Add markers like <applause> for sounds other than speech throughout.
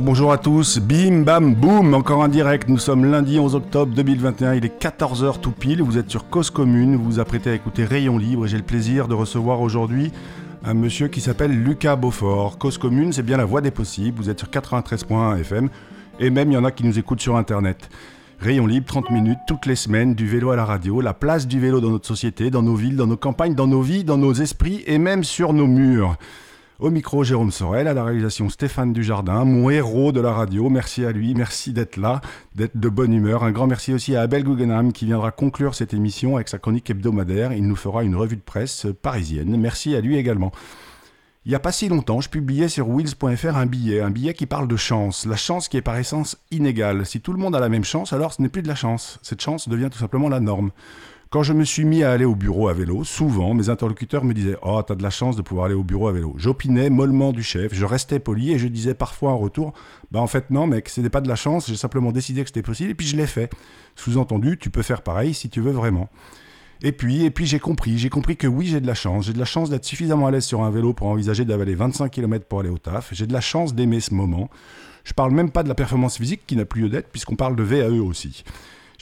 bonjour, à tous. Bim, bam, boum, encore en direct. Nous sommes lundi 11 octobre 2021. Il est 14h tout pile. Vous êtes sur Cause Commune. Vous vous apprêtez à écouter Rayon Libre. J'ai le plaisir de recevoir aujourd'hui un monsieur qui s'appelle Lucas Beaufort. Cause Commune, c'est bien la voie des possibles. Vous êtes sur 93.1 FM. Et même, il y en a qui nous écoutent sur Internet. Rayon libre, 30 minutes, toutes les semaines, du vélo à la radio, la place du vélo dans notre société, dans nos villes, dans nos campagnes, dans nos vies, dans nos esprits et même sur nos murs. Au micro, Jérôme Sorel, à la réalisation Stéphane Dujardin, mon héros de la radio. Merci à lui, merci d'être là, d'être de bonne humeur. Un grand merci aussi à Abel Guggenheim qui viendra conclure cette émission avec sa chronique hebdomadaire. Il nous fera une revue de presse parisienne. Merci à lui également. Il n'y a pas si longtemps, je publiais sur Wheels.fr un billet, un billet qui parle de chance. La chance qui est par essence inégale. Si tout le monde a la même chance, alors ce n'est plus de la chance. Cette chance devient tout simplement la norme. Quand je me suis mis à aller au bureau à vélo, souvent mes interlocuteurs me disaient Oh, t'as de la chance de pouvoir aller au bureau à vélo. J'opinais mollement du chef, je restais poli et je disais parfois en retour Bah, en fait, non, mec, n'est pas de la chance, j'ai simplement décidé que c'était possible et puis je l'ai fait. Sous-entendu, tu peux faire pareil si tu veux vraiment. Et puis, et puis j'ai compris, j'ai compris que oui, j'ai de la chance. J'ai de la chance d'être suffisamment à l'aise sur un vélo pour envisager d'avaler 25 km pour aller au taf. J'ai de la chance d'aimer ce moment. Je parle même pas de la performance physique qui n'a plus lieu d'être puisqu'on parle de VAE aussi.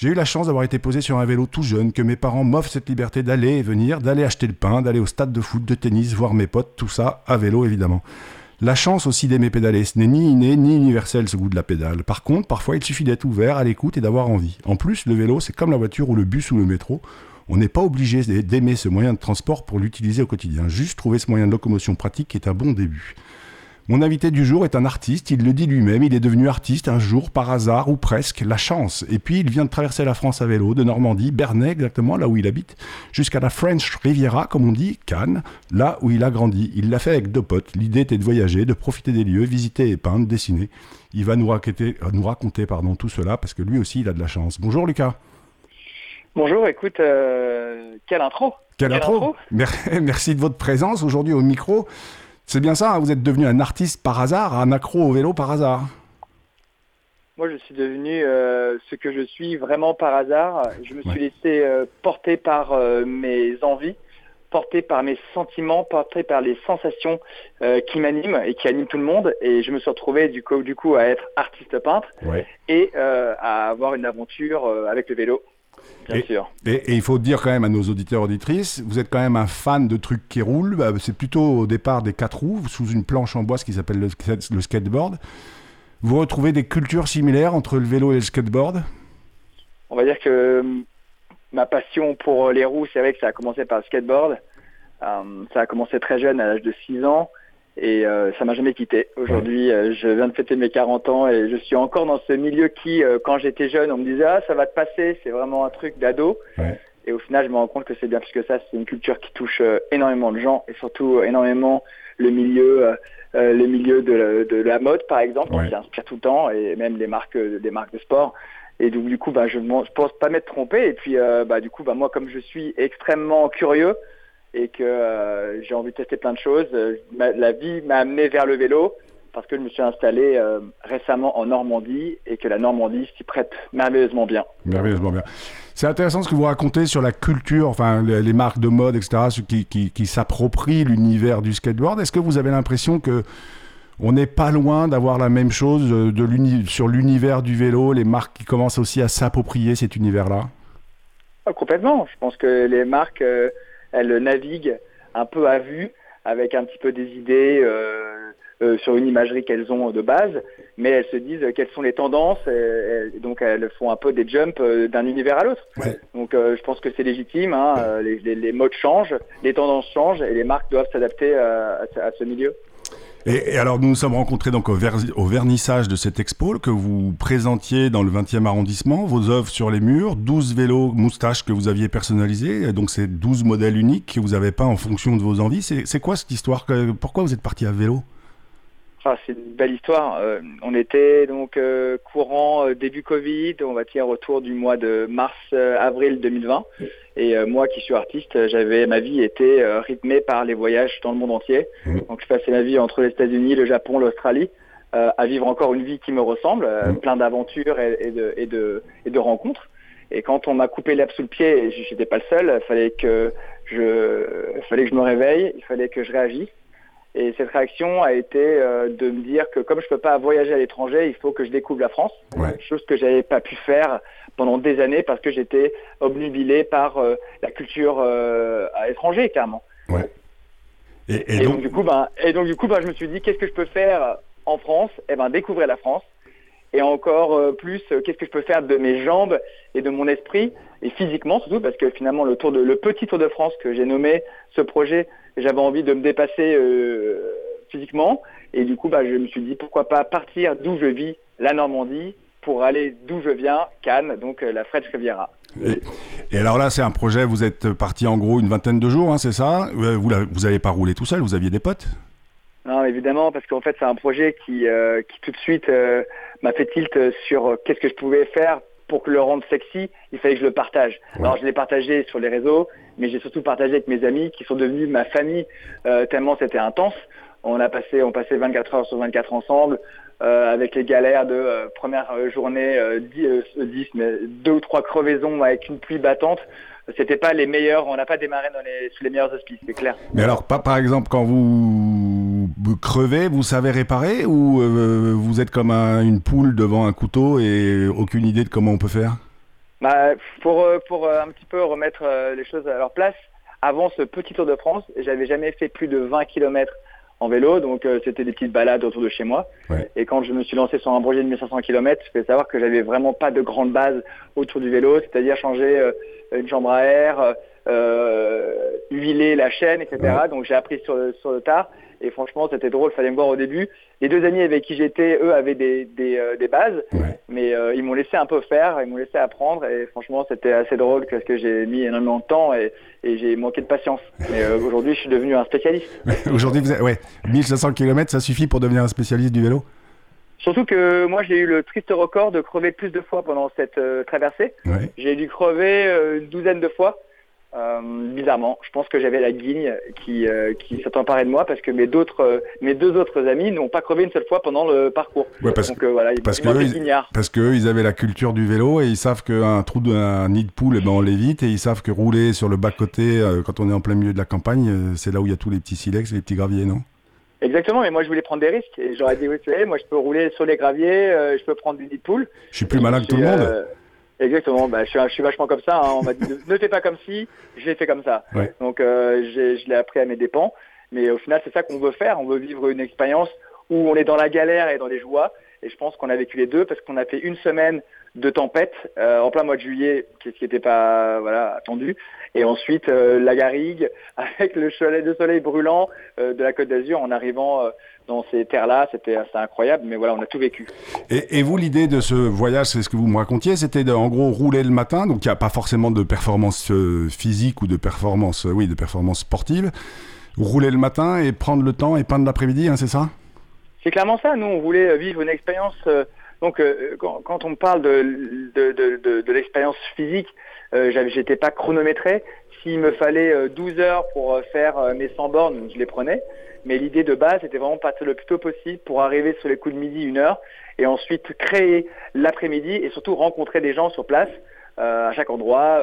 J'ai eu la chance d'avoir été posé sur un vélo tout jeune, que mes parents m'offrent cette liberté d'aller et venir, d'aller acheter le pain, d'aller au stade de foot, de tennis, voir mes potes, tout ça à vélo évidemment. La chance aussi d'aimer pédaler, ce n'est ni inné ni universel ce goût de la pédale. Par contre, parfois il suffit d'être ouvert, à l'écoute et d'avoir envie. En plus, le vélo, c'est comme la voiture ou le bus ou le métro. On n'est pas obligé d'aimer ce moyen de transport pour l'utiliser au quotidien. Juste trouver ce moyen de locomotion pratique est un bon début. Mon invité du jour est un artiste, il le dit lui-même, il est devenu artiste un jour par hasard ou presque, la chance. Et puis il vient de traverser la France à vélo, de Normandie, Bernay exactement, là où il habite, jusqu'à la French Riviera, comme on dit, Cannes, là où il a grandi. Il l'a fait avec deux potes. L'idée était de voyager, de profiter des lieux, visiter et peindre, dessiner. Il va nous raconter, nous raconter pardon, tout cela parce que lui aussi il a de la chance. Bonjour Lucas. Bonjour, écoute, euh, quelle intro Quelle, intro, <laughs> Merci de votre présence aujourd'hui au micro. C'est bien ça, hein, vous êtes devenu un artiste par hasard, un accro au vélo par hasard Moi, je suis devenu euh, ce que je suis vraiment par hasard. Je me suis laissé euh, porter par mes envies, porter par mes sentiments, porter par les sensations qui m'animent et qui animent tout le monde. Et je me suis retrouvé du coup, du coup à être artiste peintre et à avoir une aventure avec le vélo. Bien et, sûr. Et, il faut dire quand même à nos auditeurs auditrices, vous êtes quand même un fan de trucs qui roulent. Bah, c'est plutôt au départ des quatre roues, sous une planche en bois, ce qui s'appelle le, le, skateboard. Vous retrouvez des cultures similaires entre le vélo et le skateboard? On va dire que hum, ma passion pour les roues, c'est vrai que ça a commencé par le skateboard. Hum, ça a commencé très jeune, à l'âge de 6 ans. Et euh, ça m'a jamais quitté. Aujourd'hui, euh, je viens de fêter mes 40 ans et je suis encore dans ce milieu qui, euh, quand j'étais jeune, on me disait ah ça va te passer, c'est vraiment un truc d'ado. Et au final, je me rends compte que c'est bien plus que ça. C'est une culture qui touche énormément de gens et surtout énormément le milieu, le milieu de, de, la mode par exemple, qui inspire tout le temps et même les marques, des marques de sport. Et donc du coup, bah, je ne pense pas m'être trompé. Et puis, bah, du coup, bah, moi, comme je suis extrêmement curieux, et que euh, j'ai envie de tester plein de choses. Euh, la vie m'a amené vers le vélo parce que je me suis installé euh, récemment en Normandie et que la Normandie s'y prête merveilleusement bien. Merveilleusement bien. C'est intéressant ce que vous racontez sur la culture, enfin les, marques de mode, etc., ceux qui, qui, qui s'approprient l'univers du skateboard. Est-ce que vous avez l'impression que on n'est pas loin d'avoir la même chose de sur l'univers du vélo, les marques qui commencent aussi à s'approprier cet univers-là? Ah, Complètement. Je pense que les marques elles naviguent un peu à vue avec un petit peu des idées euh, euh, sur une imagerie qu'elles ont de base, mais elles se disent quelles sont les tendances, et, donc elles font un peu des jumps euh, d'un univers à l'autre. Donc je pense que c'est légitime, hein, les, modes changent, les tendances changent, et les marques doivent s'adapter à, ce milieu. Et, alors, nous nous sommes rencontrés donc au, vernissage de cette expo que vous présentiez dans le 20e arrondissement, vos œuvres sur les murs, 12 vélos moustaches que vous aviez personnalisés, donc c'est 12 modèles uniques que vous avez pas en fonction de vos envies. C'est quoi cette histoire Pourquoi vous êtes parti à vélo? Ah, c'est une belle histoire. Euh, on était donc euh, courant euh, début Covid, on va dire autour du mois de mars-avril 2020. Et moi qui suis artiste, j'avais ma vie était rythmée par les voyages dans le monde entier. Mmh. Donc je passais ma vie entre les États-Unis, le Japon, l'Australie, à vivre encore une vie qui me ressemble, mmh. plein d'aventures et, de, et, de, et de rencontres. Et quand on m'a coupé l'herbe sous le pied, j'étais pas le seul, il fallait que je, fallait que je me réveille, il fallait que je réagisse. Et cette réaction a été euh, de me dire que comme je peux pas voyager à l'étranger, il faut que je découvre la France, chose que j'avais pas pu faire pendant des années parce que j'étais obnubilé par euh, la culture euh, à l'étranger, clairement. Ouais. Et, donc, du coup, ben, et donc du coup, ben, je me suis dit qu'est-ce que je peux faire en France? Eh ben, découvrir la France. Et encore plus, qu'est-ce que je peux faire de mes jambes et de mon esprit et physiquement surtout parce que finalement le tour de le petit Tour de France que j'ai nommé ce projet j'avais envie de me dépasser euh, physiquement. Et du coup, bah, je me suis dit pourquoi pas partir d'où je vis, la Normandie, pour aller d'où je viens, Cannes, donc euh, la French Riviera. Et, alors là, c'est un projet, vous êtes parti en gros une vingtaine de jours, hein, c'est ça? Euh, Vous n'avez pas roulé tout seul, vous aviez des potes? Non, évidemment, parce qu'en fait, c'est un projet qui, qui tout de suite m'a fait tilt sur qu'est-ce que je pouvais faire pour que le rendre sexy, il fallait que je le partage. Alors je l'ai partagé sur les réseaux, mais j'ai surtout partagé avec mes amis qui sont devenus ma famille euh, tellement c'était intense. On a passé, on passait 24 heures sur 24 ensemble, euh, avec les galères de euh, première journée, 10, 10, mais deux ou trois crevaisons avec une pluie battante c'était pas les meilleurs, on n'a pas démarré dans les, sous les meilleurs auspices, c'est clair. Mais alors, pas par exemple quand vous crevez, vous savez réparer ou euh, vous êtes comme une poule devant un couteau et aucune idée de comment on peut faire? Bah, pour, euh, pour euh, un petit peu remettre les choses à leur place, avant ce petit Tour de France, j'avais jamais fait plus de 20 km en vélo, donc c'était des petites balades autour de chez moi. Et quand je me suis lancé sur un projet de 1500 km, je peux savoir que j'avais vraiment pas de grande base autour du vélo, c'est-à-dire changer une chambre à air, euh, huiler la chaîne, etc. Donc j'ai appris sur le, sur le tard. Et franchement, c'était drôle, fallait me voir au début. Les deux amis avec qui j'étais, eux, avaient des, des, euh, des bases, mais euh, ils m'ont laissé un peu faire, ils m'ont laissé apprendre. Et franchement, c'était assez drôle parce que j'ai mis énormément de temps et, et j'ai manqué de patience. Mais euh, aujourd'hui, je suis devenu un spécialiste. <laughs> aujourd'hui, vous avez, ouais, 1500 km, ça suffit pour devenir un spécialiste du vélo? Surtout que moi j'ai eu le triste record de crever plus de fois pendant cette traversée. J'ai dû crever une douzaine de fois. Euh, bizarrement, je pense que j'avais la guigne qui, qui s'est emparée de moi parce que mes, d'autres, mes deux autres amis n'ont pas crevé une seule fois pendant le parcours. parce, Donc voilà, ils, parce, que ils, parce que ils avaient la culture du vélo et ils savent qu'un trou d'un nid de poule, eh ben, on l'évite et ils savent que rouler sur le bas-côté quand on est en plein milieu de la campagne, c'est là où il y a tous les petits silex et les petits graviers, non? Exactement, mais moi je voulais prendre des risques. Et j'aurais dit, oui, tu sais, moi je peux rouler sur les graviers, euh, je peux prendre du nid de poule. Je suis plus malin que tout le monde. Exactement, bah, je, suis, je, suis, vachement comme ça. Hein. On m'a dit, ne fais pas comme si, je l'ai fait comme ça. Donc euh, je l'ai appris à mes dépens. Mais au final, c'est ça qu'on veut faire. On veut vivre une expérience où on est dans la galère et dans les joies. Et je pense qu'on a vécu les deux parce qu'on a fait une semaine de tempête euh, en plein mois de juillet, ce qui n'était pas voilà, attendu. Et ensuite, euh, la garrigue <laughs> avec le soleil, de soleil brûlant euh, de la Côte d'Azur en arrivant dans ces terres-là. C'était assez incroyable, mais voilà, on a tout vécu. Et, et vous, l'idée de ce voyage, c'est ce que vous me racontiez, c'était en gros rouler le matin, donc il n'y a pas forcément de performance physique ou de performance, oui, de performance sportive. Rouler le matin et prendre le temps et peindre l'après-midi, hein, c'est ça? C'est clairement ça. Nous, on voulait vivre une expérience donc, euh, quand, on parle de, l'expérience physique, euh, j'étais pas chronométré. S'il me fallait 12 euh, heures pour euh, faire mes 100 bornes, je les prenais. Mais l'idée de base, c'était vraiment partir le plus tôt possible pour arriver sur les coups de midi, une heure, et ensuite créer l'après-midi et surtout rencontrer des gens sur place. À chaque endroit,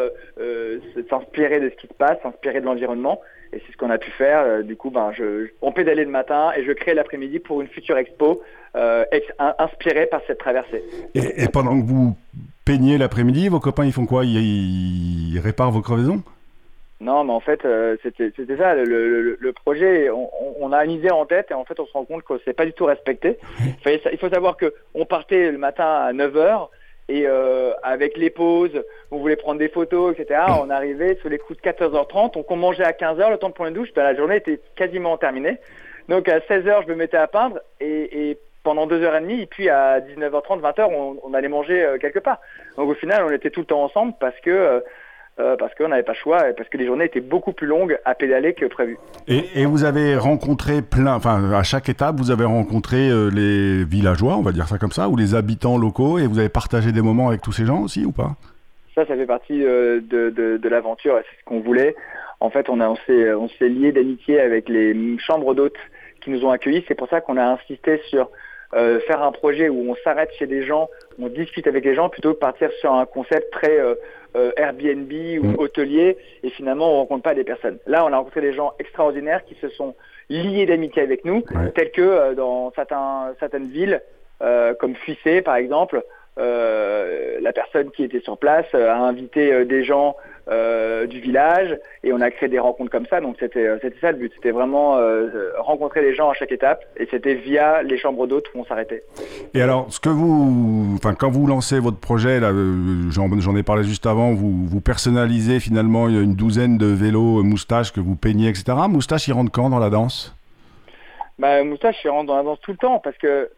s'inspirer de ce qui se passe, s'inspirer de l'environnement. Et c'est ce qu'on a pu faire. du coup, ben, je, on pédalait le matin et je crée l'après-midi pour une future expo euh, inspirée par cette traversée. Et, pendant que vous peignez l'après-midi, vos copains, ils font quoi? Ils, ils, réparent vos crevaisons? Non, mais en fait, c'était ça, le, le, projet, on, on, a une idée en tête et en fait, on se rend compte que c'est pas du tout respecté. il faut savoir que on partait le matin à 9h, et euh, avec les pauses, on voulait prendre des photos, etc. On arrivait sur les coups de 14h30, on mangeait à 15h, le temps de prendre une douche, ben, la journée était quasiment terminée. Donc à 16h, je me mettais à peindre et, et pendant 2h30, et puis à 19h30, 20h, on, on allait manger euh, quelque part. Donc au final, on était tout le temps ensemble parce que euh, parce qu'on n'avait pas le choix et parce que les journées étaient beaucoup plus longues à pédaler que prévu. Et, vous avez rencontré plein, enfin à chaque étape, vous avez rencontré euh, les villageois, on va dire ça comme ça, ou les habitants locaux, et vous avez partagé des moments avec tous ces gens aussi ou pas? Ça, ça fait partie euh, de, de, de l'aventure c'est ce qu'on voulait. En fait, on, a, on s'est, on s'est lié d'amitié avec les chambres d'hôtes qui nous ont accueillis. C'est pour ça qu'on a insisté sur euh, faire un projet où on s'arrête chez des gens, on discute avec les gens, plutôt que partir sur un concept très euh, euh Airbnb ou mm. hôtelier, et finalement on rencontre pas des personnes. Là, on a rencontré des gens extraordinaires qui se sont liés d'amitié avec nous, tels que dans certains, certaines villes, comme Fuissé par exemple, la personne qui était sur place a invité des gens euh, du village et on a créé des rencontres comme ça. Donc c'était euh, c'était ça le but. C'était vraiment euh, rencontrer les gens à chaque étape et c'était via les chambres d'hôtes où on s'arrêtait. Et alors, ce que vous, enfin quand vous lancez votre projet, là, j'en ai parlé juste avant, vous vous personnalisez finalement une douzaine de vélos moustaches que vous peignez, etc. Moustache, il rentre quand dans la danse? Bah, Moustache, il rentre dans la danse tout le temps parce que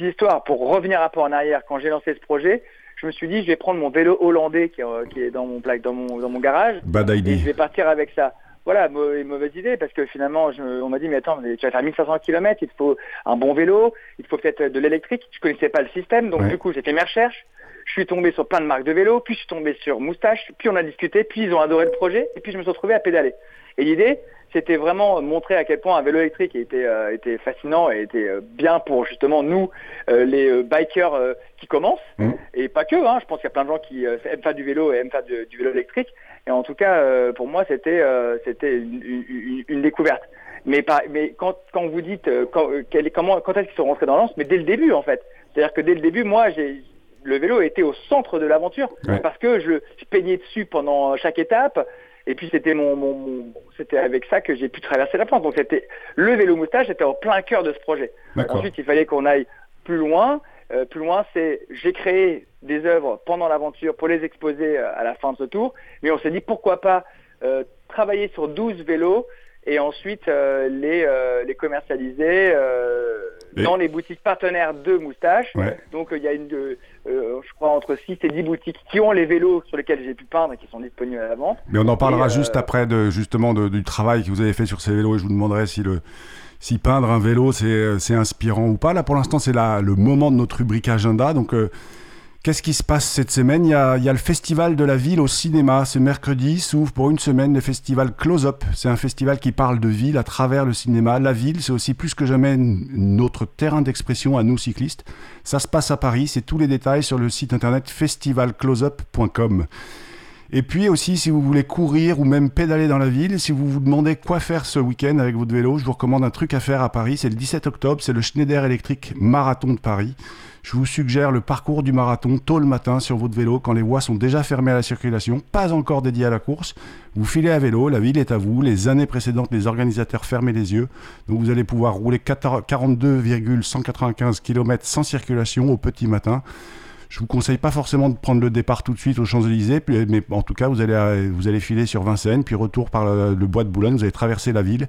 l'histoire, pour revenir un peu en arrière, quand j'ai lancé ce projet, je me suis dit, je vais prendre mon vélo hollandais qui, est dans mon, plaque, dans mon, dans mon garage. Bad idea. Et je vais partir avec ça. Voilà, mauvaise idée, parce que finalement, on m'a dit, mais attends, tu vas faire 1500 km, il te faut un bon vélo, il te faut peut-être de l'électrique. Je connaissais pas le système, donc du coup, j'ai fait mes recherches. Je suis tombé sur plein de marques de vélos, puis je suis tombé sur Moustache, puis on a discuté, puis ils ont adoré le projet, et puis je me suis retrouvé à pédaler. Et l'idée, c'était vraiment montrer à quel point un vélo électrique était, euh, était fascinant et était euh, bien pour justement nous, euh, les bikers qui commencent, mmh. et pas que, hein, je pense qu'il y a plein de gens qui aiment faire du vélo et aiment faire du, vélo électrique, et en tout cas, pour moi, c'était c'était une, découverte. Mais, pas, mais quand, quand vous dites quand, comment, quand est-ce qu'ils sont rentrés dans l'ance, mais dès le début en fait. C'est-à-dire que dès le début, moi, j'ai le vélo était au centre de l'aventure parce que je, je, peignais dessus pendant chaque étape. Et puis c'était mon, mon, c'était avec ça que j'ai pu traverser la France. Donc c'était le vélo moustache, c'était au plein cœur de ce projet. Ensuite, il fallait qu'on aille plus loin. Euh, plus loin, c'est j'ai créé des œuvres pendant l'aventure pour les exposer euh, à la fin de ce tour. Mais on s'est dit pourquoi pas euh, travailler sur 12 vélos et ensuite euh, les, euh, les commercialiser euh, dans les boutiques partenaires de Moustache. Donc il y a une, je crois, entre 6 et 10 boutiques qui ont les vélos sur lesquels j'ai pu peindre et qui sont disponibles à la vente. Mais on en parlera juste après de, justement du travail que vous avez fait sur ces vélos et je vous demanderai si le si peindre un vélo c'est inspirant ou pas. Là pour l'instant c'est le moment de notre rubrique agenda. Donc Qu'est-ce qui se passe cette semaine? Il y, a, le Festival de la ville au cinéma. Ce mercredi s'ouvre pour une semaine le festival Close Up. C'est un festival qui parle de ville à travers le cinéma. La ville, c'est aussi plus que jamais notre terrain d'expression à nous cyclistes. Ça se passe à Paris. C'est tous les détails sur le site internet festivalcloseup.com. Et puis aussi, si vous voulez courir ou même pédaler dans la ville, si vous vous demandez quoi faire ce week-end avec votre vélo, je vous recommande un truc à faire à Paris. C'est le 17 octobre, c'est le Schneider électrique Marathon de Paris. Je vous suggère le parcours du marathon tôt le matin sur votre vélo quand les voies sont déjà fermées à la circulation, pas encore dédiées à la course. Vous filez à vélo, la ville est à vous. Les années précédentes, les organisateurs fermaient les yeux. Donc vous allez pouvoir rouler 42,195 km sans circulation au petit matin. Je vous conseille pas forcément de prendre le départ tout de suite aux Champs-Élysées, mais en tout cas, vous allez, vous allez filer sur Vincennes, puis retour par le bois de Boulogne, vous allez traverser la ville.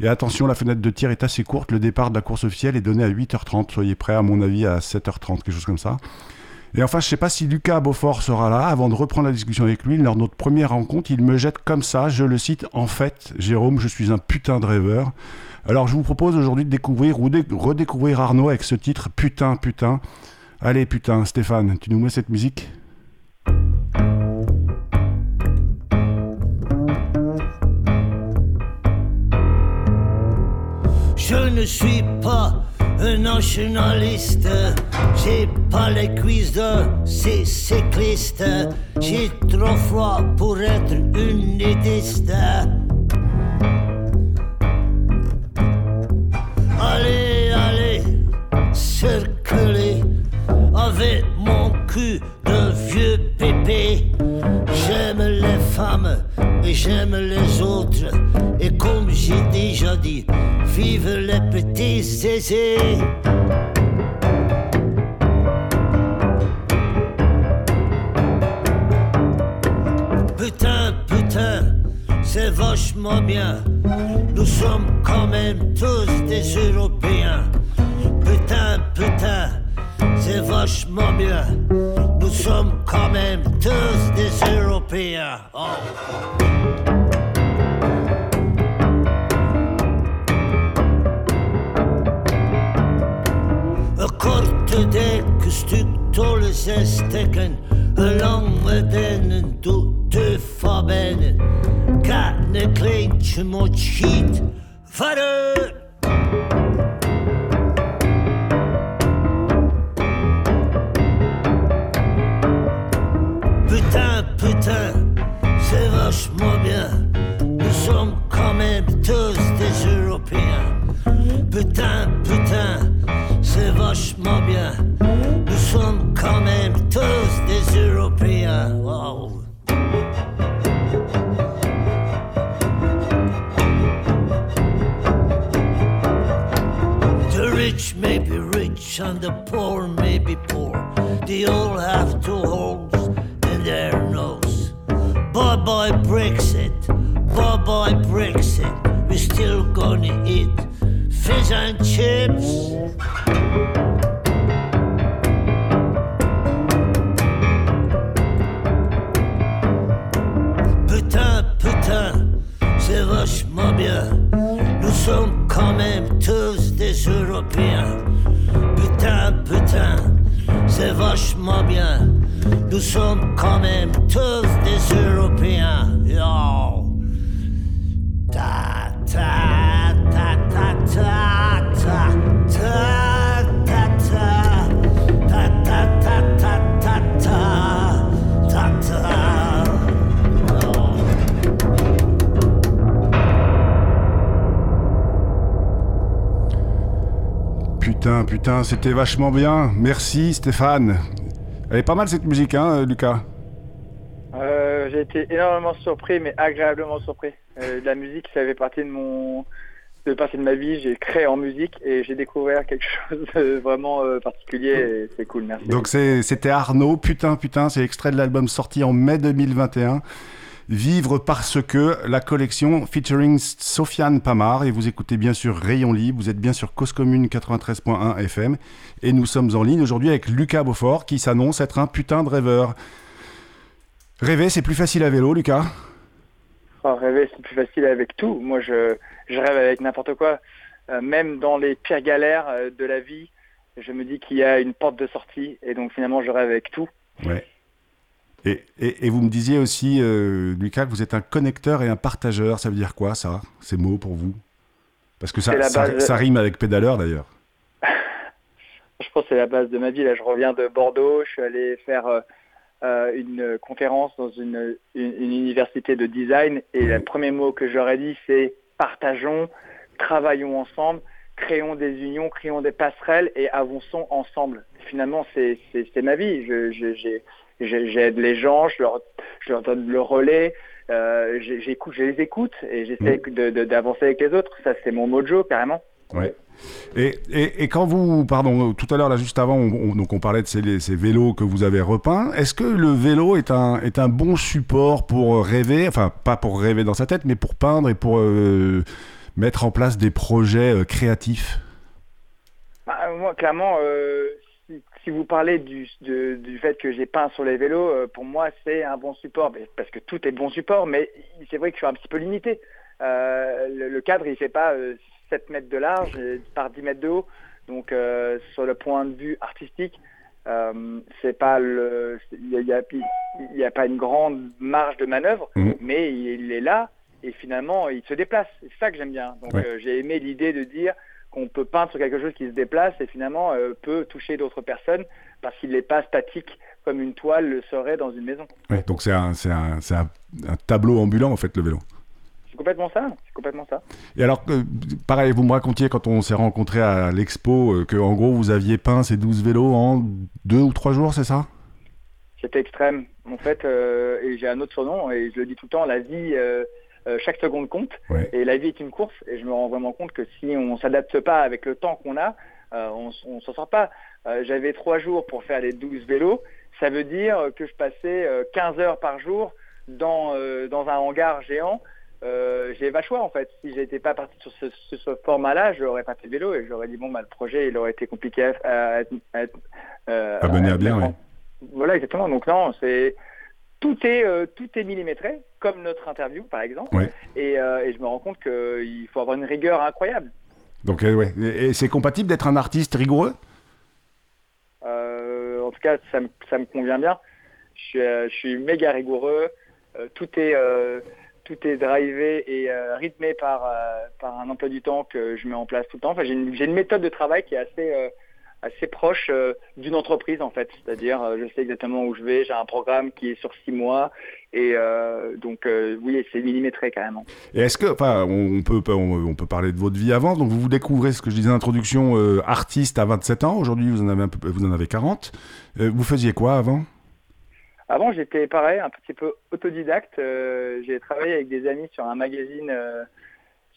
Et attention, la fenêtre de tir est assez courte. Le départ de la course officielle est donné à 8h30. Soyez prêts, à mon avis, à 7h30, quelque chose comme ça. Et enfin, je ne sais pas si Lucas Beaufort sera là. Avant de reprendre la discussion avec lui, lors de notre première rencontre, il me jette comme ça, je le cite, en fait, Jérôme, je suis un putain de rêveur. Alors je vous propose aujourd'hui de découvrir ou de redécouvrir Arnaud avec ce titre Putain, putain. Allez, putain, Stéphane, tu nous mets cette musique? Je ne suis pas un nationaliste, j'ai pas les cuisses de ces cyclistes, j'ai trop froid pour être une. Allez, allez, circuler avec mon cul de vieux pépé. J'aime les femmes et j'aime les autres. Et comme j'ai déjà dit, vive les petits zézés. Putain, putain, c'est vachement bien. Nous sommes quand même tous des Européens. Putain, putain, c'est vachement bien. Nous sommes quand même tous des Européens. Oh. korte stuk tolle zesstekken, lange dennen de verbenen. Kan een kleintje moet schiet, vader. fermés tous des Européens. Putain, putain, c'est vachement bien. Nous sommes quand même tous des Européens. Wow. The rich may be rich and the poor may be poor. They all have two holes in their nose. Bye bye Brexit. Bye Brexit. We're still gonna eat fish and chips. Putain, putain, c'est vachement bien. Nous sommes quand même tous des Européens. Putain, putain, c'est vachement bien. Nous sommes quand même tous Putain, putain, c'était vachement bien. Merci Stéphane. Elle est pas mal cette musique, hein, Lucas? Euh, J'ai été énormément surpris, mais agréablement surpris. Euh, la musique, ça fait partie de mon de partie de ma vie. J'ai créé en musique et j'ai découvert quelque chose de vraiment euh, particulier. C'est cool, merci. Donc c'était Arnaud, putain, putain, c'est extrait de l'album sorti en mai 2021. Vivre parce que la collection featuring Sofiane Pamar et vous écoutez bien sûr Rayon Libre, vous êtes bien sur Cause Commune 93.1 FM et nous sommes en ligne aujourd'hui avec Lucas Beaufort qui s'annonce être un putain de rêveur. Rêver c'est plus facile à vélo Lucas? Oh, rêver, c'est plus facile avec tout. Moi, je, je rêve avec n'importe quoi. Euh, même dans les pires galères euh, de la vie, je me dis qu'il y a une porte de sortie. Et donc, finalement, je rêve avec tout. Ouais. Et, et- et vous me disiez aussi, euh, Lucas, que vous êtes un connecteur et un partageur. Ça veut dire quoi, ça, ces mots pour vous? Parce que ça, rime avec pédaleur, d'ailleurs. <laughs> Je pense que c'est la base de ma vie. Là, je reviens de Bordeaux. Je suis allé faire euh, euh, une conférence dans une, une, une université de design. Et le premier mot que j'aurais dit, c'est partageons, travaillons ensemble, créons des unions, créons des passerelles et avançons ensemble. Finalement, c'est ma vie. J'ai- J'aide les gens, je leur, je leur donne le relais. euh, j'écoute, je les écoute et j'essaie de- de- d'avancer avec les autres. Ça, c'est mon mojo carrément. Ouais. Et, et, et quand vous, pardon, tout à l'heure, là, juste avant, on, on- donc on parlait de ces, ces vélos que vous avez repeints. Est-ce que le vélo est un, est un bon support pour rêver, enfin, pas pour rêver dans sa tête, mais pour peindre et pour euh, mettre en place des projets euh, créatifs? Bah, moi, clairement, si, vous parlez du, de- du fait que j'ai peint sur les vélos, euh, pour moi, c'est un bon support. Parce que tout est bon support, mais c'est vrai que je suis un petit peu limité. Euh, le, le cadre, il fait pas euh, 7 mètres de large et par 10 mètres de haut. Donc, euh, sur le point de vue artistique, c'est pas le, il y a, pas une grande marge de manœuvre, Mhm. mais il est là et finalement, il se déplace. C'est ça que j'aime bien. Donc, Ouais. j'ai aimé l'idée de dire qu'on peut peindre sur quelque chose qui se déplace et finalement euh, peut toucher d'autres personnes parce qu'il n'est pas statique comme une toile le serait dans une maison. Ouais, Donc c'est un, un, un, un tableau ambulant, en fait, le vélo. C'est complètement ça. C'est complètement ça. Et alors, euh, pareil, vous me racontiez quand on s'est rencontrés à l'expo euh, que en gros vous aviez peint ces 12 vélos en deux ou trois jours, c'est ça? C'était extrême. En fait, et j'ai un autre surnom et je le dis tout le temps, la vie, euh, chaque seconde compte. Ouais. Et la vie est une course et je me rends vraiment compte que si on s'adapte pas avec le temps qu'on a, euh, on, on s'en sort pas. Euh, J'avais trois jours pour faire les 12 vélos. Ça veut dire que je passais euh, 15 heures par jour dans, dans un hangar géant. J'ai pas choix en fait. Si j'étais pas parti sur ce, format-là, je n'aurais pas fait de vélo et j'aurais dit bon bah le projet il aurait été compliqué à, à, à- À mener à bien, ouais. Voilà exactement. Donc non, c'est tout est euh, tout est millimétré comme notre interview par exemple. Ouais. Et, euh, et je me rends compte qu'il faut avoir une rigueur incroyable. Donc, euh, ouais. Et, et c'est compatible d'être un artiste rigoureux? Euh, en tout cas, ça me, ça me convient bien. Je suis, je suis méga rigoureux. Tout est tout est drivé et rythmé par par un emploi du temps que je mets en place tout le temps. Enfin, j'ai une, une méthode de travail qui est assez assez proche euh, d'une entreprise en fait. C'est-à-dire, euh, je sais exactement où je vais. J'ai un programme qui est sur six mois et euh, donc oui, c'est millimétré carrément. Et est-ce que, enfin, on peut, on, peut parler de votre vie avant. Donc, vous vous découvrez, ce que je disais en introduction, artiste à 27 ans. Aujourd'hui, vous en avez un peu, vous en avez 40. Euh, vous faisiez quoi avant? Avant, j'étais pareil, un petit peu autodidacte. J'ai travaillé avec des amis sur un magazine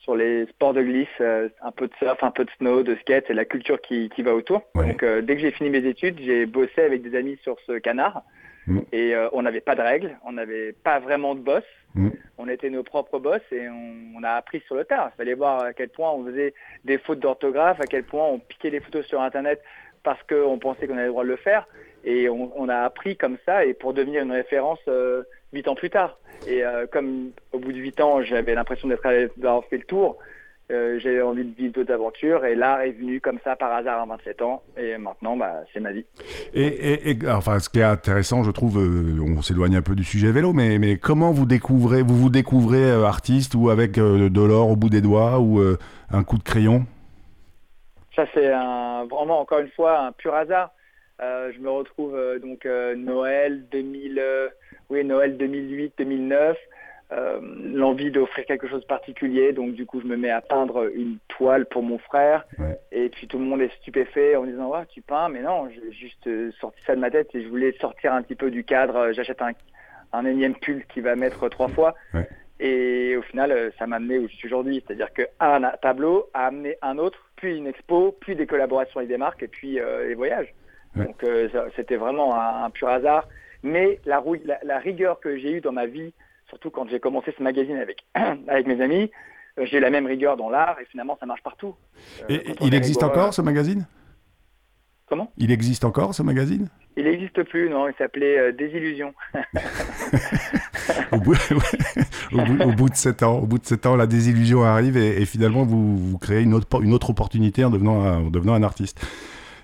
sur les sports de glisse, euh, un peu de surf, un peu de snow, de skate et la culture qui, qui va autour. Ouais. Donc euh, dès que j'ai fini mes études, j'ai bossé avec des amis sur ce canard. Mm. Et euh, on n'avait pas de règles, on n'avait pas vraiment de boss. Mm. On était nos propres boss et on, on a appris sur le tard. Il fallait voir à quel point on faisait des fautes d'orthographe, à quel point on piquait les photos sur Internet parce qu'on pensait qu'on avait le droit de le faire. Et on, on a appris comme ça et pour devenir une référence euh, huit ans plus tard. Et euh, comme au bout de huit ans, j'avais l'impression d'être d'avoir fait le tour, euh, j'ai envie de vivre d'autres aventures et l'art est venu comme ça par hasard à 27 ans et maintenant bah, c'est ma vie. Et, et- et- enfin, ce qui est intéressant, je trouve, euh, on s'éloigne un peu du sujet vélo, mais, mais comment vous découvrez, vous vous découvrez artiste ou avec de l'or au bout des doigts ou un coup de crayon? Ça c'est vraiment encore une fois un pur hasard. Euh, je me retrouve euh, donc euh, Noël 2000, euh, oui Noël 2008-2009, euh, l'envie d'offrir quelque chose de particulier, donc du coup je me mets à peindre une toile pour mon frère, Ouais. et puis tout le monde est stupéfait en disant ouais tu peins, mais non j'ai juste sorti ça de ma tête et je voulais sortir un petit peu du cadre. J'achète un, un énième pull qui va mettre trois fois. Ouais. Et au final, ça m'a amené où je suis aujourd'hui. C'est-à-dire qu'un tableau a amené un autre, puis une expo, puis des collaborations avec des marques, et puis euh, les voyages. Ouais. Donc euh, c'était vraiment un, un pur hasard. Mais la, rouille- la, la rigueur que j'ai eue dans ma vie, surtout quand j'ai commencé ce magazine avec, <clears throat> avec mes amis, euh, j'ai la même rigueur dans l'art, et finalement ça marche partout. Euh, Et, on il existe encore ce magazine? Comment? Il existe encore ce magazine? Il n'existe plus, non, il s'appelait euh, Désillusion. <laughs> au, bout, ouais, au, bout, au bout de 7 ans, au bout de sept ans, la désillusion arrive et, et finalement vous, vous créez une autre, une autre opportunité en devenant un, en devenant un artiste.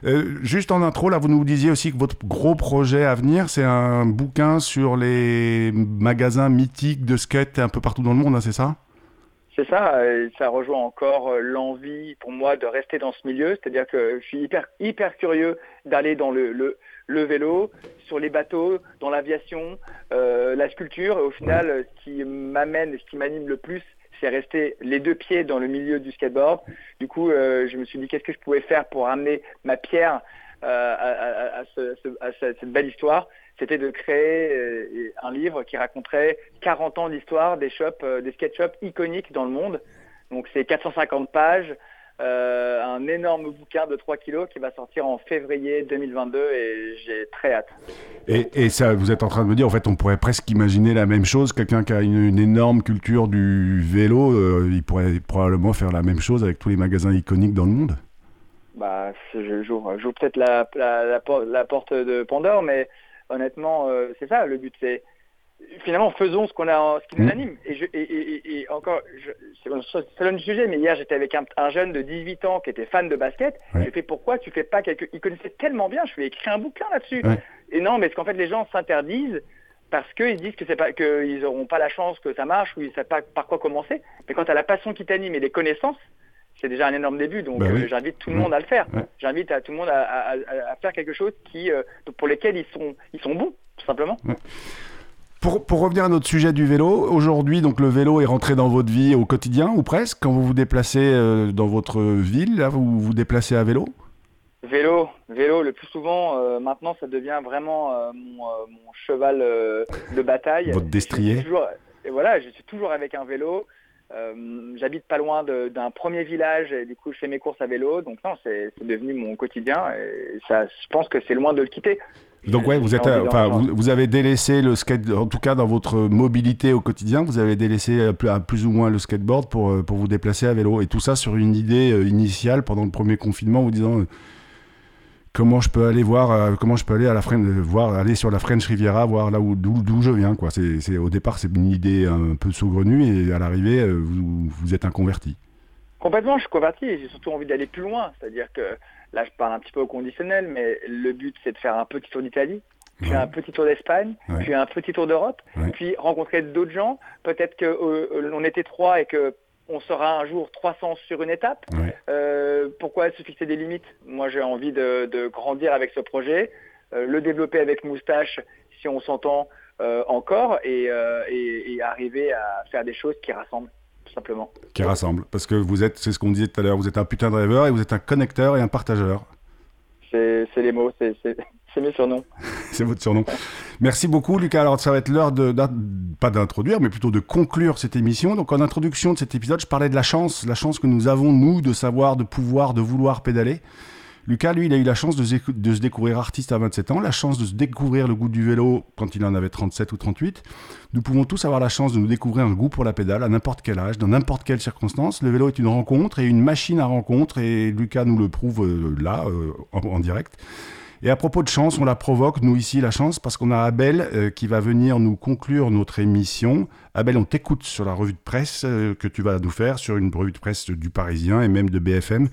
Euh, juste en intro, là, vous nous disiez aussi que votre gros projet à venir, c'est un bouquin sur les magasins mythiques de skate un peu partout dans le monde, hein, c'est ça? C'est ça, ça rejoint encore euh, l'envie pour moi de rester dans ce milieu, c'est-à-dire que je suis hyper, hyper curieux d'aller dans le, le, le vélo, sur les bateaux, dans l'aviation, euh, la sculpture, et au final, ce qui m'amène, ce qui m'anime le plus, c'est rester les deux pieds dans le milieu du skateboard. Du coup, euh, je me suis dit qu'est-ce que je pouvais faire pour amener ma pierre euh, à, à- à ce- ce- à ce- cette belle histoire? C'était de créer euh, un livre qui raconterait 40 ans d'histoire des shops, des skate shops iconiques dans le monde. Donc c'est 450 pages, euh, un énorme bouquin de 3 kilos qui va sortir en février 2022 et j'ai très hâte. et, et ça, vous êtes en train de me dire, en fait, on pourrait presque imaginer la même chose. Quelqu'un qui a une, une énorme culture du vélo, euh, il pourrait probablement faire la même chose avec tous les magasins iconiques dans le monde. Bah, je- j'ouvre, peut-être la, la, la, por- la porte de Pandore, mais honnêtement, euh, c'est ça le but. C'est finalement faisons ce qu'on a, ce qui nous Mm. anime. Et, je, et, et, et- encore, je, c'est du sujet, mais hier j'étais avec un, un jeune de 18 ans qui était fan de basket. Ouais. J'ai fait pourquoi tu fais pas quelque, il connaissait tellement bien, je lui ai écrit un bouquin là-dessus. Ouais. Et non, mais c'est qu'en fait les gens s'interdisent parce qu'ils disent que c'est pas qu'ils auront pas la chance que ça marche ou ils savent pas par quoi commencer. Mais quand tu as la passion qui t'anime et les connaissances, c'est déjà un énorme début. Donc Bah oui. euh, j'invite tout le monde à le faire. Ouais. J'invite à tout le monde à, à- à- à faire quelque chose qui euh, pour lesquels ils sont ils sont bons tout simplement. Pour, pour revenir à notre sujet du vélo, aujourd'hui, donc le vélo est rentré dans votre vie au quotidien ou presque Quand vous vous déplacez euh, dans votre ville, là, vous vous déplacez à vélo? Vélo, vélo, le plus souvent, euh, maintenant, ça devient vraiment euh, mon, mon cheval de bataille. Votre destrier. Je suis toujours- et voilà, je suis toujours avec un vélo. J'habite pas loin d'un premier village et du coup, je fais mes courses à vélo. Donc non, c'est c'est devenu mon quotidien et ça, je pense que c'est loin de le quitter. Donc ouais, vous êtes, euh, enfin, vous, vous avez délaissé le skate, en tout cas dans votre mobilité au quotidien, vous avez délaissé euh, plus- à plus ou moins le skateboard pour euh, pour vous déplacer à vélo et tout ça sur une idée initiale pendant le premier confinement, vous disant euh, comment je peux aller voir, euh, comment je peux aller à la French, voir aller sur la French Riviera, voir là où d'où je viens quoi. C'est c'est- au départ c'est une idée un peu saugrenue et à l'arrivée euh, vous vous êtes un converti. Complètement, je suis converti et j'ai surtout envie d'aller plus loin. C'est-à-dire que là, je parle un petit peu au conditionnel, mais le but, c'est de faire un petit tour d'Italie, puis Ouais. un petit tour d'Espagne, Ouais. puis un petit tour d'Europe, Ouais. puis rencontrer d'autres gens. Peut-être qu'on était trois et que on sera un jour 300 sur une étape. Euh, pourquoi se fixer des limites? Moi, j'ai envie de, de grandir avec ce projet, euh, le développer avec Moustache si on s'entend euh, encore, et, euh, et- et arriver à faire des choses qui rassemblent, simplement. Qui rassemble parce que vous êtes, c'est ce qu'on disait tout à l'heure, vous êtes un putain de rêveur et vous êtes un connecteur et un partageur. C'est les mots, c'est <laughs> mes surnoms. <laughs> c'est votre surnom. Merci beaucoup, Lucas. Alors, ça va être l'heure de, pas d'introduire, mais plutôt de conclure cette émission. Donc, en introduction de cet épisode, je parlais de la chance, la chance que nous avons, nous, de savoir, de pouvoir, de vouloir pédaler. Lucas, lui, il a eu la chance de, se découvrir artiste à 27 ans, la chance de se découvrir le goût du vélo quand il en avait 37 ou 38. Nous pouvons tous avoir la chance de nous découvrir un goût pour la pédale à n'importe quel âge, dans n'importe quelle circonstance. Le vélo est une rencontre et une machine à rencontre, et Lucas nous le prouve euh, là, euh, en direct. Et à propos de chance, on la provoque, nous ici, la chance, parce qu'on a Abel euh, qui va venir nous conclure notre émission. Abel, on t'écoute sur la revue de presse que tu vas nous faire, sur une revue de presse du Parisien et même de BFM.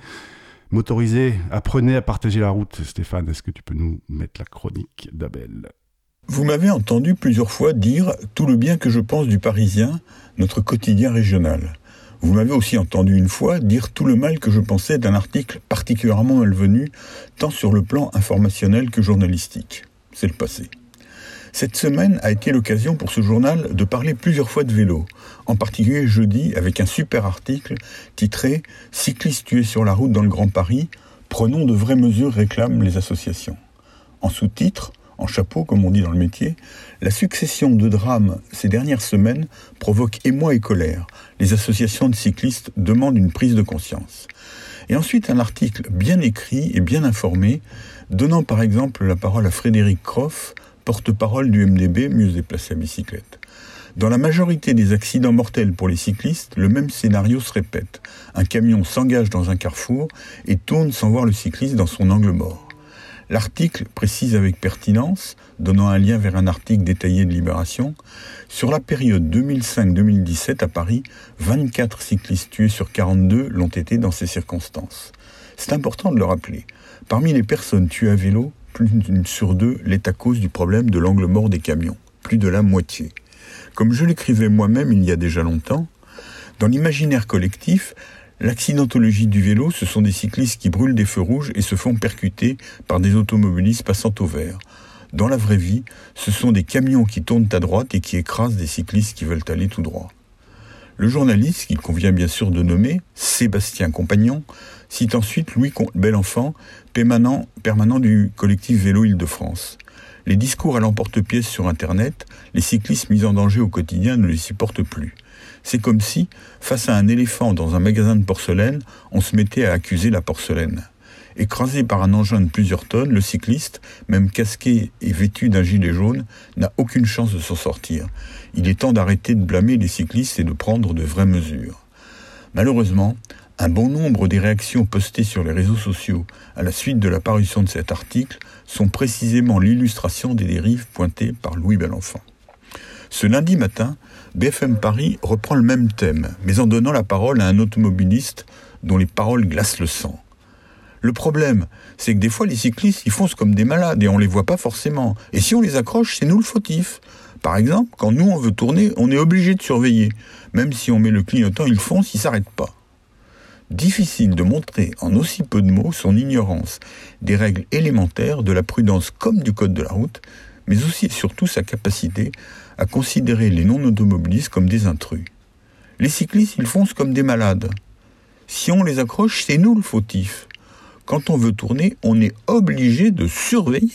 Motorisé, apprenez à partager la route. Stéphane, est-ce que tu peux nous mettre la chronique d'Abel? Vous m'avez entendu plusieurs fois dire tout le bien que je pense du Parisien, notre quotidien régional. Vous m'avez aussi entendu une fois dire tout le mal que je pensais d'un article particulièrement malvenu, tant sur le plan informationnel que journalistique. C'est le passé. Cette semaine a été l'occasion pour ce journal de parler plusieurs fois de vélo, en particulier jeudi avec un super article titré Cyclistes tués sur la route dans le Grand Paris, prenons de vraies mesures réclament les associations. En sous-titre, en chapeau, comme on dit dans le métier, la succession de drames ces dernières semaines provoque émoi et colère. Les associations de cyclistes demandent une prise de conscience. Et ensuite un article bien écrit et bien informé, donnant par exemple la parole à Frédéric Croff, porte-parole du MDB, mieux déplacé à bicyclette. Dans la majorité des accidents mortels pour les cyclistes, le même scénario se répète. Un camion s'engage dans un carrefour et tourne sans voir le cycliste dans son angle mort. L'article précise avec pertinence, donnant un lien vers un article détaillé de Libération, sur la période 2005-2017 à Paris, 24 cyclistes tués sur 42 l'ont été dans ces circonstances. C'est important de le rappeler. Parmi les personnes tuées à vélo, plus d'une sur deux l'est à cause du problème de l'angle mort des camions, plus de la moitié. Comme je l'écrivais moi-même il y a déjà longtemps, dans l'imaginaire collectif, L'accidentologie du vélo, ce sont des cyclistes qui brûlent des feux rouges et se font percuter par des automobilistes passant au vert. Dans la vraie vie, ce sont des camions qui tournent à droite et qui écrasent des cyclistes qui veulent aller tout droit. Le journaliste, qu'il convient bien sûr de nommer, Sébastien Compagnon, cite ensuite Louis Belenfant, permanent, permanent du collectif Vélo Île-de-France. Les discours à l'emporte-pièce sur Internet, les cyclistes mis en danger au quotidien ne les supportent plus. C'est comme si, face à un éléphant dans un magasin de porcelaine, on se mettait à accuser la porcelaine. Écrasé par un engin de plusieurs tonnes, le cycliste, même casqué et vêtu d'un gilet jaune, n'a aucune chance de s'en sortir. Il est temps d'arrêter de blâmer les cyclistes et de prendre de vraies mesures. Malheureusement, un bon nombre des réactions postées sur les réseaux sociaux à la suite de la parution de cet article sont précisément l'illustration des dérives pointées par Louis Belenfant. Ce lundi matin, BFM Paris reprend le même thème, mais en donnant la parole à un automobiliste dont les paroles glacent le sang. Le problème, c'est que des fois les cyclistes, ils foncent comme des malades et on les voit pas forcément. Et si on les accroche, c'est nous le fautif. Par exemple, quand nous on veut tourner, on est obligé de surveiller. Même si on met le clignotant, il fonce, il s'arrête pas. Difficile de montrer en aussi peu de mots son ignorance des règles élémentaires de la prudence comme du code de la route, mais aussi surtout sa capacité à considérer les non-automobilistes comme des intrus. Les cyclistes, ils foncent comme des malades. Si on les accroche, c'est nous le fautif. Quand on veut tourner, on est obligé de surveiller.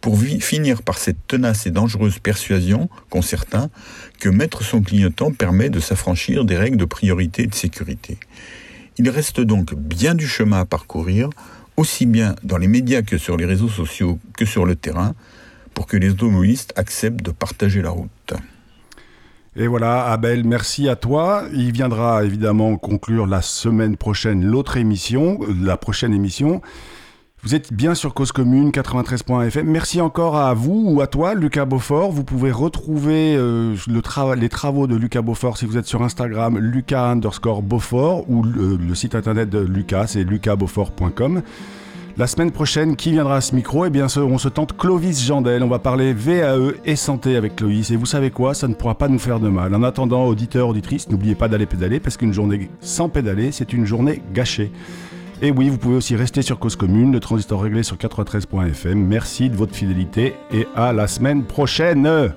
Pour finir par cette tenace et dangereuse persuasion qu'ont certains que mettre son clignotant permet de s'affranchir des règles de priorité et de sécurité. Il reste donc bien du chemin à parcourir, aussi bien dans les médias que sur les réseaux sociaux que sur le terrain, pour que les automobilistes acceptent de partager la route. Et voilà, Abel, merci à toi. Il viendra évidemment conclure la semaine prochaine l'autre émission, euh, la prochaine émission. Vous êtes bien sur Cause Commune 93.fm. Merci encore à vous ou à toi, Lucas Beaufort. Vous pouvez retrouver euh, le les travaux de Lucas Beaufort si vous êtes sur Instagram, lucas underscore Beaufort ou le, le site internet de Lucas, c'est lucasbeaufort.com. La semaine prochaine, qui viendra à ce micro? Eh bien, on se tente Clovis Jandel. On va parler VAE et santé avec Clovis. Et vous savez quoi? Ça ne pourra pas nous faire de mal. En attendant, auditeurs, auditrices, n'oubliez pas d'aller pédaler parce qu'une journée sans pédaler, c'est une journée gâchée. Et oui, vous pouvez aussi rester sur Cause Commune, le transistor réglé sur 93.fm. Merci de votre fidélité et à la semaine prochaine